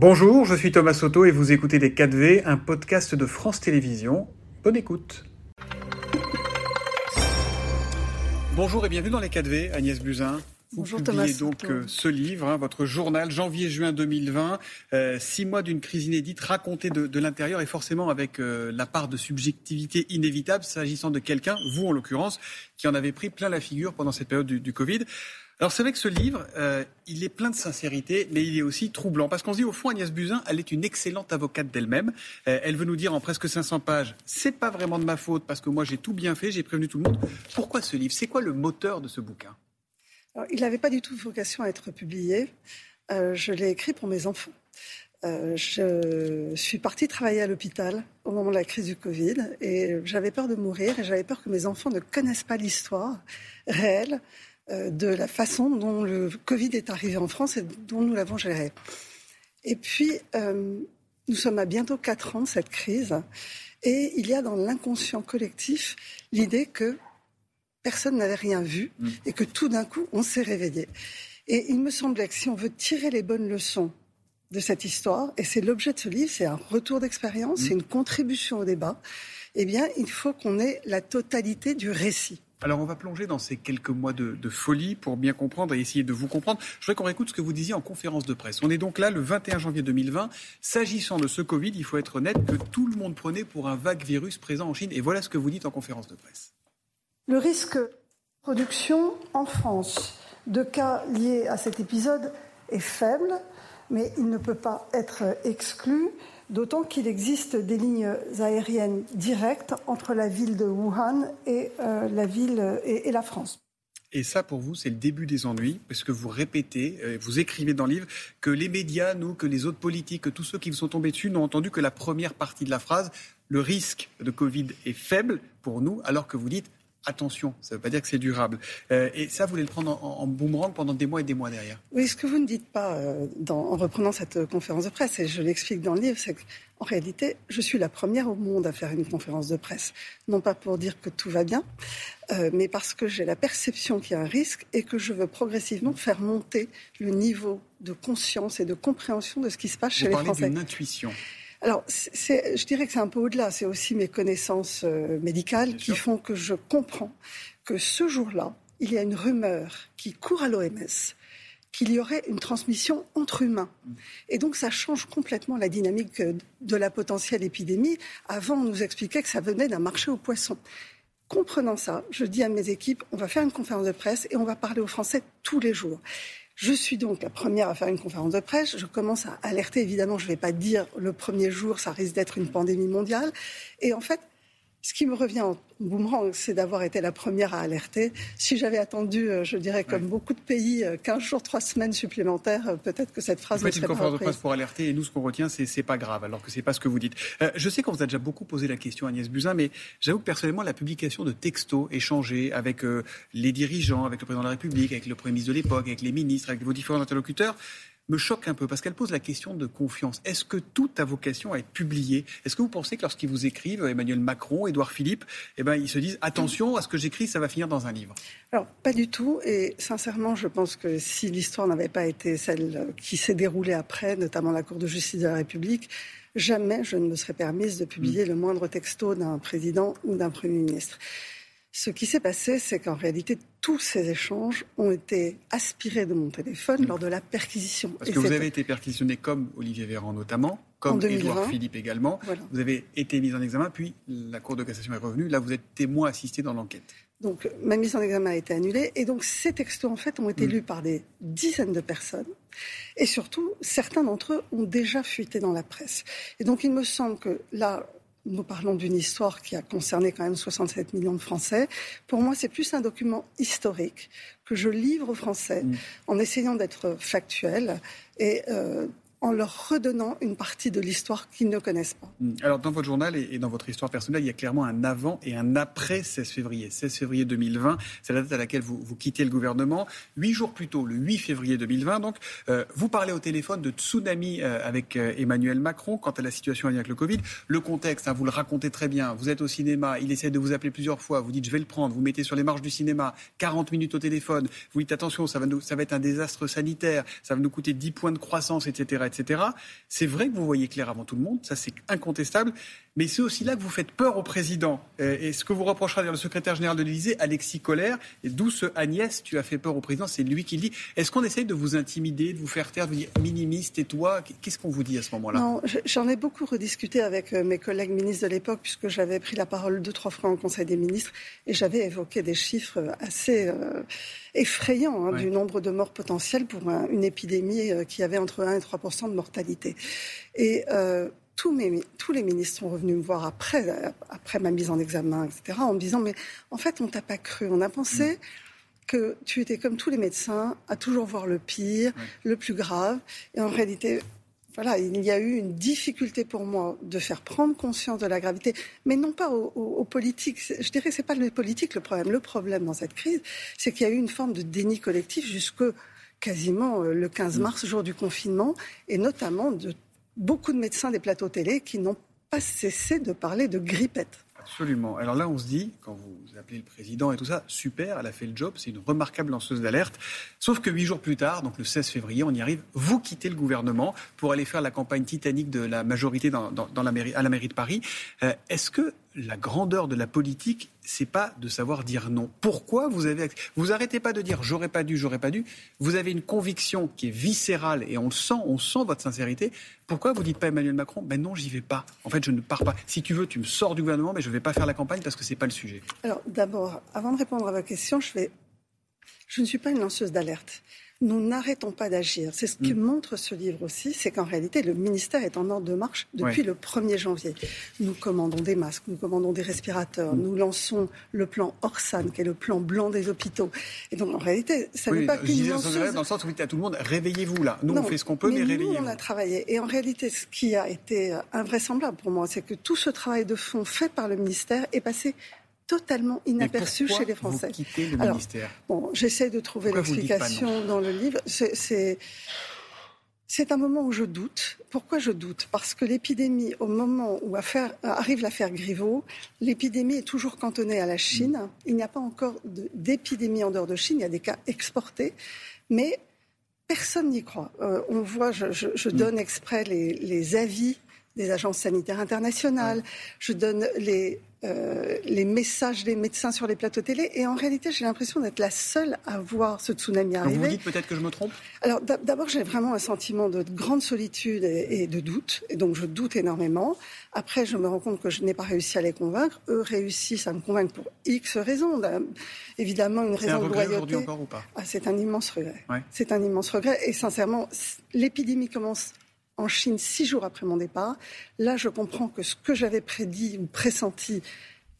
Bonjour, je suis Thomas Soto et vous écoutez Les 4V, un podcast de France Télévisions. Bonne écoute. Bonjour et bienvenue dans Les 4V, Agnès Buzyn. Vous Bonjour publiez Thomas. donc euh, ce livre, hein, votre journal, janvier-juin 2020, euh, six mois d'une crise inédite racontée de, de l'intérieur et forcément avec euh, la part de subjectivité inévitable s'agissant de quelqu'un, vous en l'occurrence, qui en avait pris plein la figure pendant cette période du, du Covid. Alors c'est vrai que ce livre, euh, il est plein de sincérité, mais il est aussi troublant. Parce qu'on se dit, au fond, Agnès Buzyn, elle est une excellente avocate d'elle-même. Euh, elle veut nous dire en presque 500 pages, c'est pas vraiment de ma faute, parce que moi j'ai tout bien fait, j'ai prévenu tout le monde. Pourquoi ce livre? C'est quoi le moteur de ce bouquin? Il n'avait pas du tout vocation à être publié. Euh, je l'ai écrit pour mes enfants. Je suis partie travailler à l'hôpital au moment de la crise du Covid et j'avais peur de mourir et j'avais peur que mes enfants ne connaissent pas l'histoire réelle de la façon dont le Covid est arrivé en France et dont nous l'avons géré. Et puis, euh, nous sommes à bientôt quatre ans de cette crise et il y a dans l'inconscient collectif l'idée que personne n'avait rien vu Mm. et que tout d'un coup, on s'est réveillé. Et il me semblait que si on veut tirer les bonnes leçons de cette histoire, et c'est l'objet de ce livre, c'est un retour d'expérience, Mm. c'est une contribution au débat, eh bien, il faut qu'on ait la totalité du récit. Alors on va plonger dans ces quelques mois de, folie pour bien comprendre et essayer de vous comprendre. Je voudrais qu'on réécoute ce que vous disiez en conférence de presse. On est donc là le 21 janvier 2020. S'agissant de ce Covid, il faut être honnête que tout le monde prenait pour un vague virus présent en Chine. Et voilà ce que vous dites en conférence de presse. Le risque de production en France de cas liés à cet épisode est faible, mais il ne peut pas être exclu, d'autant qu'il existe des lignes aériennes directes entre la ville de Wuhan et euh, la la France. Et ça, pour vous, c'est le début des ennuis, parce que vous répétez, euh, vous écrivez dans le livre, que les médias, nous, que les autres politiques, que tous ceux qui vous sont tombés dessus n'ont entendu que la première partie de la phrase. Le risque de Covid est faible pour nous, alors que vous dites attention, ça ne veut pas dire que c'est durable. Euh, et ça, vous voulez le prendre en, en boomerang pendant des mois et des mois derrière. Oui, ce que vous ne dites pas euh, dans- en reprenant cette euh, conférence de presse, et je l'explique dans le livre, c'est qu'en réalité, je suis la première au monde à faire une conférence de presse. Non pas pour dire que tout va bien, mais parce que j'ai la perception qu'il y a un risque et que je veux progressivement faire monter le niveau de conscience et de compréhension de ce qui se passe chez Vous les parlez Français. d'une intuition. Alors, je dirais que c'est un peu au-delà. C'est aussi mes connaissances euh, médicales qui font que je comprends que ce jour-là, il y a une rumeur qui court à l'OMS qu'il y aurait une transmission entre humains. Et donc, ça change complètement la dynamique euh, de la potentielle épidémie. Avant, on nous expliquait que ça venait d'un marché aux poissons. Comprenant ça, je dis à mes équipes, on va faire une conférence de presse et on va parler aux Français tous les jours. Je suis donc la première à faire une conférence de presse. Je commence à alerter, évidemment, je ne vais pas dire le premier jour, ça risque d'être une pandémie mondiale. Et en fait, ce qui me revient en boomerang, c'est d'avoir été la première à alerter. Si j'avais attendu, euh, je dirais, comme beaucoup de pays, euh, 15 jours, 3 semaines supplémentaires, euh, peut-être que cette phrase Vous faites une conférence de presse pour alerter et nous, ce qu'on retient, c'est c'est pas grave, alors que c'est pas ce que vous dites. Euh, je sais qu'on vous a déjà beaucoup posé la question, Agnès Buzyn, mais j'avoue que personnellement, la publication de textos échangés avec euh, les dirigeants, avec le président de la République, avec le Premier ministre de l'époque, avec les ministres, avec vos différents interlocuteurs, me choque un peu parce qu'elle pose la question de confiance. Est-ce que tout a vocation à être publié Est-ce que vous pensez que lorsqu'ils vous écrivent, Emmanuel Macron, Édouard Philippe, eh ben, ils se disent attention à ce que j'écris, ça va finir dans un livre? Alors, pas du tout. Et sincèrement, je pense que si l'histoire n'avait pas été celle qui s'est déroulée après, notamment la Cour de justice de la République, jamais je ne me serais permise de publier le moindre texto d'un président ou d'un Premier ministre. Ce qui s'est passé, c'est qu'en réalité, tous ces échanges ont été aspirés de mon téléphone lors de la perquisition. Parce Et que vous avez été perquisitionné comme Olivier Véran notamment, comme En 2020. Édouard Philippe également. Voilà. Vous avez été mis en examen, puis la Cour de cassation est revenue. Là, vous êtes témoin assisté dans l'enquête. Donc, ma mise en examen a été annulée. Et donc, ces textos, en fait, ont été Mm. lus par des dizaines de personnes. Et surtout, certains d'entre eux ont déjà fuité dans la presse. Et donc, il me semble que là, nous parlons d'une histoire qui a concerné quand même 67 millions de Français. Pour moi, c'est plus un document historique que je livre aux Français Mm. en essayant d'être factuel et euh, en leur redonnant une partie de l'histoire qu'ils ne connaissent pas. Mm. Alors, dans votre journal et dans votre histoire personnelle, il y a clairement un avant et un après 16 février. 16 février 2020, c'est la date à laquelle vous, quittez le gouvernement. Huit jours plus tôt, le 8 février 2020, donc, euh, vous parlez au téléphone de tsunami euh, avec euh, Emmanuel Macron quant à la situation avec le Covid. Le contexte, hein, vous le racontez très bien. Vous êtes au cinéma, il essaie de vous appeler plusieurs fois. Vous dites, je vais le prendre. Vous mettez sur les marches du cinéma 40 minutes au téléphone. Vous dites, attention, ça va, ça va être un désastre sanitaire. Ça va nous coûter 10 points de croissance, etc., etc. C'est vrai que vous voyez clair avant tout le monde, ça c'est incontestable, mais c'est aussi là que vous faites peur au président. Euh, et ce que vous reprochera le secrétaire général de l'Élysée, Alexis Collère, et d'où ce Agnès, tu as fait peur au président, c'est lui qui le dit. Est-ce qu'on essaye de vous intimider, de vous faire taire, de vous dire minimiste et toi Qu'est-ce qu'on vous dit à ce moment-là? Non, j'en ai beaucoup rediscuté avec euh, mes collègues ministres de l'époque, puisque j'avais pris la parole deux, trois fois en Conseil des ministres, et j'avais évoqué des chiffres assez euh, effrayants hein, du nombre de morts potentielles pour une épidémie qui avait entre 1 et 3 de mortalité. Et tous, les ministres sont revenus me voir après, après ma mise en examen, etc., en me disant, mais en fait, on t'a pas cru. On a pensé mm. que tu étais comme tous les médecins, à toujours voir le pire, le plus grave. Et en réalité, voilà, il y a eu une difficulté pour moi de faire prendre conscience de la gravité, mais non pas aux, politiques. Je dirais que c'est pas le politique le problème. Le problème dans cette crise, c'est qu'il y a eu une forme de déni collectif jusque quasiment euh, le 15 mm. mars, jour du confinement, et notamment de beaucoup de médecins des plateaux télé qui n'ont pas cessé de parler de grippette. Absolument. Alors là, on se dit, quand vous appelez le président et tout ça, super, elle a fait le job, c'est une remarquable lanceuse d'alerte. Sauf que huit jours plus tard, donc le 16 février, on y arrive, vous quittez le gouvernement pour aller faire la campagne titanique de la majorité dans, la mairie, à la mairie de Paris. Euh, est-ce que la grandeur de la politique, c'est pas de savoir dire non. Pourquoi vous avez vous arrêtez pas de dire j'aurais pas dû, j'aurais pas dû. Vous avez une conviction qui est viscérale et on le sent, on sent votre sincérité. Pourquoi vous dites pas Emmanuel Macron Ben non, j'y vais pas. En fait, je ne pars pas. Si tu veux, tu me sors du gouvernement, mais je vais pas faire la campagne parce que c'est pas le sujet. Alors d'abord, avant de répondre à votre question, je vais je ne suis pas une lanceuse d'alerte nous n'arrêtons pas d'agir. C'est ce que mm. montre ce livre aussi, c'est qu'en réalité, le ministère est en ordre de marche depuis le 1er janvier. Nous commandons des masques, nous commandons des respirateurs, mm. nous lançons le plan Orsan, qui est le plan blanc des hôpitaux. Et donc, en réalité, ça n'est pas qu'une lanceuse... Dans le sens où dites à tout le monde, réveillez-vous là. Nous, on fait ce qu'on peut, mais, mais réveillez-vous. Nous, on a travaillé. Et en réalité, ce qui a été invraisemblable pour moi, c'est que tout ce travail de fond fait par le ministère est passé totalement inaperçu chez les Français. Vous quittez le ministère bon, j'essaie de trouver l'explication dans le livre. C'est c'est un moment où je doute. Pourquoi je doute? Parce que l'épidémie, au moment où affaire, arrive l'affaire Griveaux, l'épidémie est toujours cantonnée à la Chine. Il n'y a pas encore d'épidémie en dehors de Chine. Il y a des cas exportés, mais personne n'y croit. Euh, on voit, je, je, mm. donne exprès les, les, avis des agences sanitaires internationales. Je donne les euh, les messages des médecins sur les plateaux télé. Et en réalité, j'ai l'impression d'être la seule à voir ce tsunami arriver. Vous, vous dites peut-être que je me trompe Alors d'abord, j'ai vraiment un sentiment de grande solitude et, de doute. Et donc, je doute énormément. Après, je me rends compte que je n'ai pas réussi à les convaincre. Eux réussissent à me convaincre pour X raisons. Évidemment, une raison un de loyauté. encore ou pas? Ah, C'est un immense regret. C'est un immense regret. Et sincèrement, l'épidémie commence en Chine six jours après mon départ. Là, je comprends que ce que j'avais prédit ou pressenti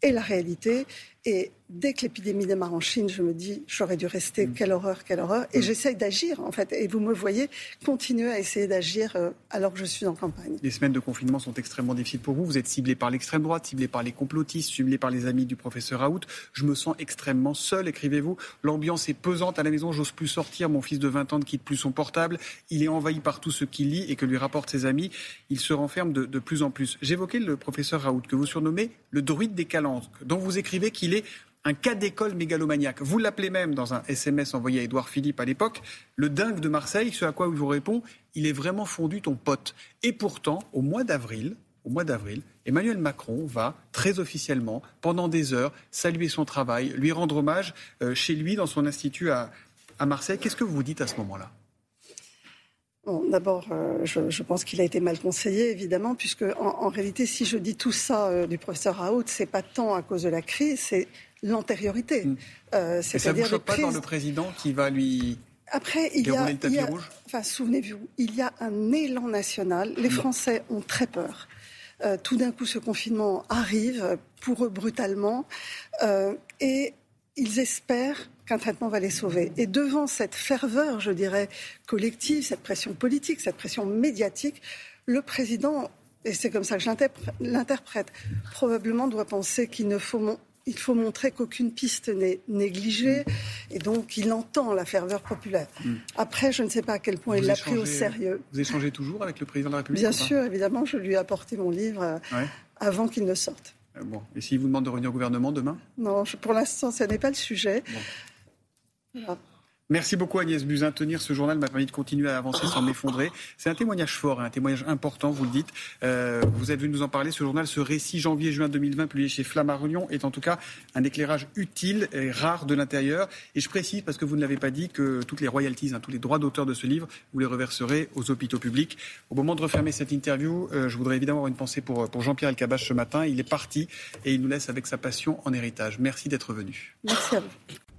est la réalité. Et dès que l'épidémie démarre en Chine, je me dis, j'aurais dû rester, mm. quelle horreur, quelle horreur. Et mm. j'essaye d'agir, en fait. Et vous me voyez continuer à essayer d'agir euh, alors que je suis en campagne. Les semaines de confinement sont extrêmement difficiles pour vous. Vous êtes ciblé par l'extrême droite, ciblé par les complotistes, ciblé par les amis du professeur Raoult. Je me sens extrêmement seul, écrivez-vous. L'ambiance est pesante à la maison, j'ose plus sortir. Mon fils de 20 ans ne quitte plus son portable. Il est envahi par tout ce qu'il lit et que lui rapportent ses amis. Il se renferme de, de plus en plus. J'évoquais le professeur Raoult, que vous surnommez le druide des calendes, dont vous écrivez qu'il est un cas d'école mégalomaniaque. Vous l'appelez même dans un SMS envoyé à Édouard Philippe à l'époque, le dingue de Marseille, ce à quoi il vous répond, il est vraiment fondu ton pote. Et pourtant, au mois d'avril, au mois d'avril, Emmanuel Macron va très officiellement, pendant des heures, saluer son travail, lui rendre hommage euh, chez lui dans son institut à, Marseille. Qu'est-ce que vous dites à ce moment-là? D'abord, euh, je, pense qu'il a été mal conseillé, évidemment, puisque en, réalité, si je dis tout ça euh, du professeur Raoult, c'est pas tant à cause de la crise, c'est l'antériorité. Mm. Euh, ça ne choque pas dans le président qui va lui après, il y a, enfin, souvenez-vous, il y a un élan national. Les mm. Français ont très peur. Tout d'un coup, ce confinement arrive pour eux brutalement, et ils espèrent qu'un traitement va les sauver. Et devant cette ferveur, je dirais, collective, cette pression politique, cette pression médiatique, le président, et c'est comme ça que je l'interprète, probablement doit penser qu'il ne faut il faut montrer qu'aucune piste n'est négligée et donc il entend la ferveur populaire. Mm. Après, je ne sais pas à quel point il l'a pris au sérieux. Vous échangez toujours avec le président de la République Bien sûr, évidemment, je lui ai apporté mon livre euh, avant qu'il ne sorte. Euh, bon. Et s'il vous demande de revenir au gouvernement demain? Non, pour l'instant, ce n'est pas le sujet. Merci beaucoup Agnès Buzyn. Tenir ce journal m'a permis de continuer à avancer sans m'effondrer. C'est un témoignage fort, hein, un témoignage important, vous le dites. Euh, vous êtes venu nous en parler. Ce journal, ce récit janvier-juin 2020 publié chez Flammarion est en tout cas un éclairage utile et rare de l'intérieur. Et je précise, parce que vous ne l'avez pas dit, que toutes les royalties, hein, tous les droits d'auteur de ce livre, vous les reverserez aux hôpitaux publics. Au moment de refermer cette interview, euh, je voudrais évidemment avoir une pensée pour, pour Jean-Pierre Elkabach ce matin. Il est parti et il nous laisse avec sa passion en héritage. Merci d'être venu. Merci à vous.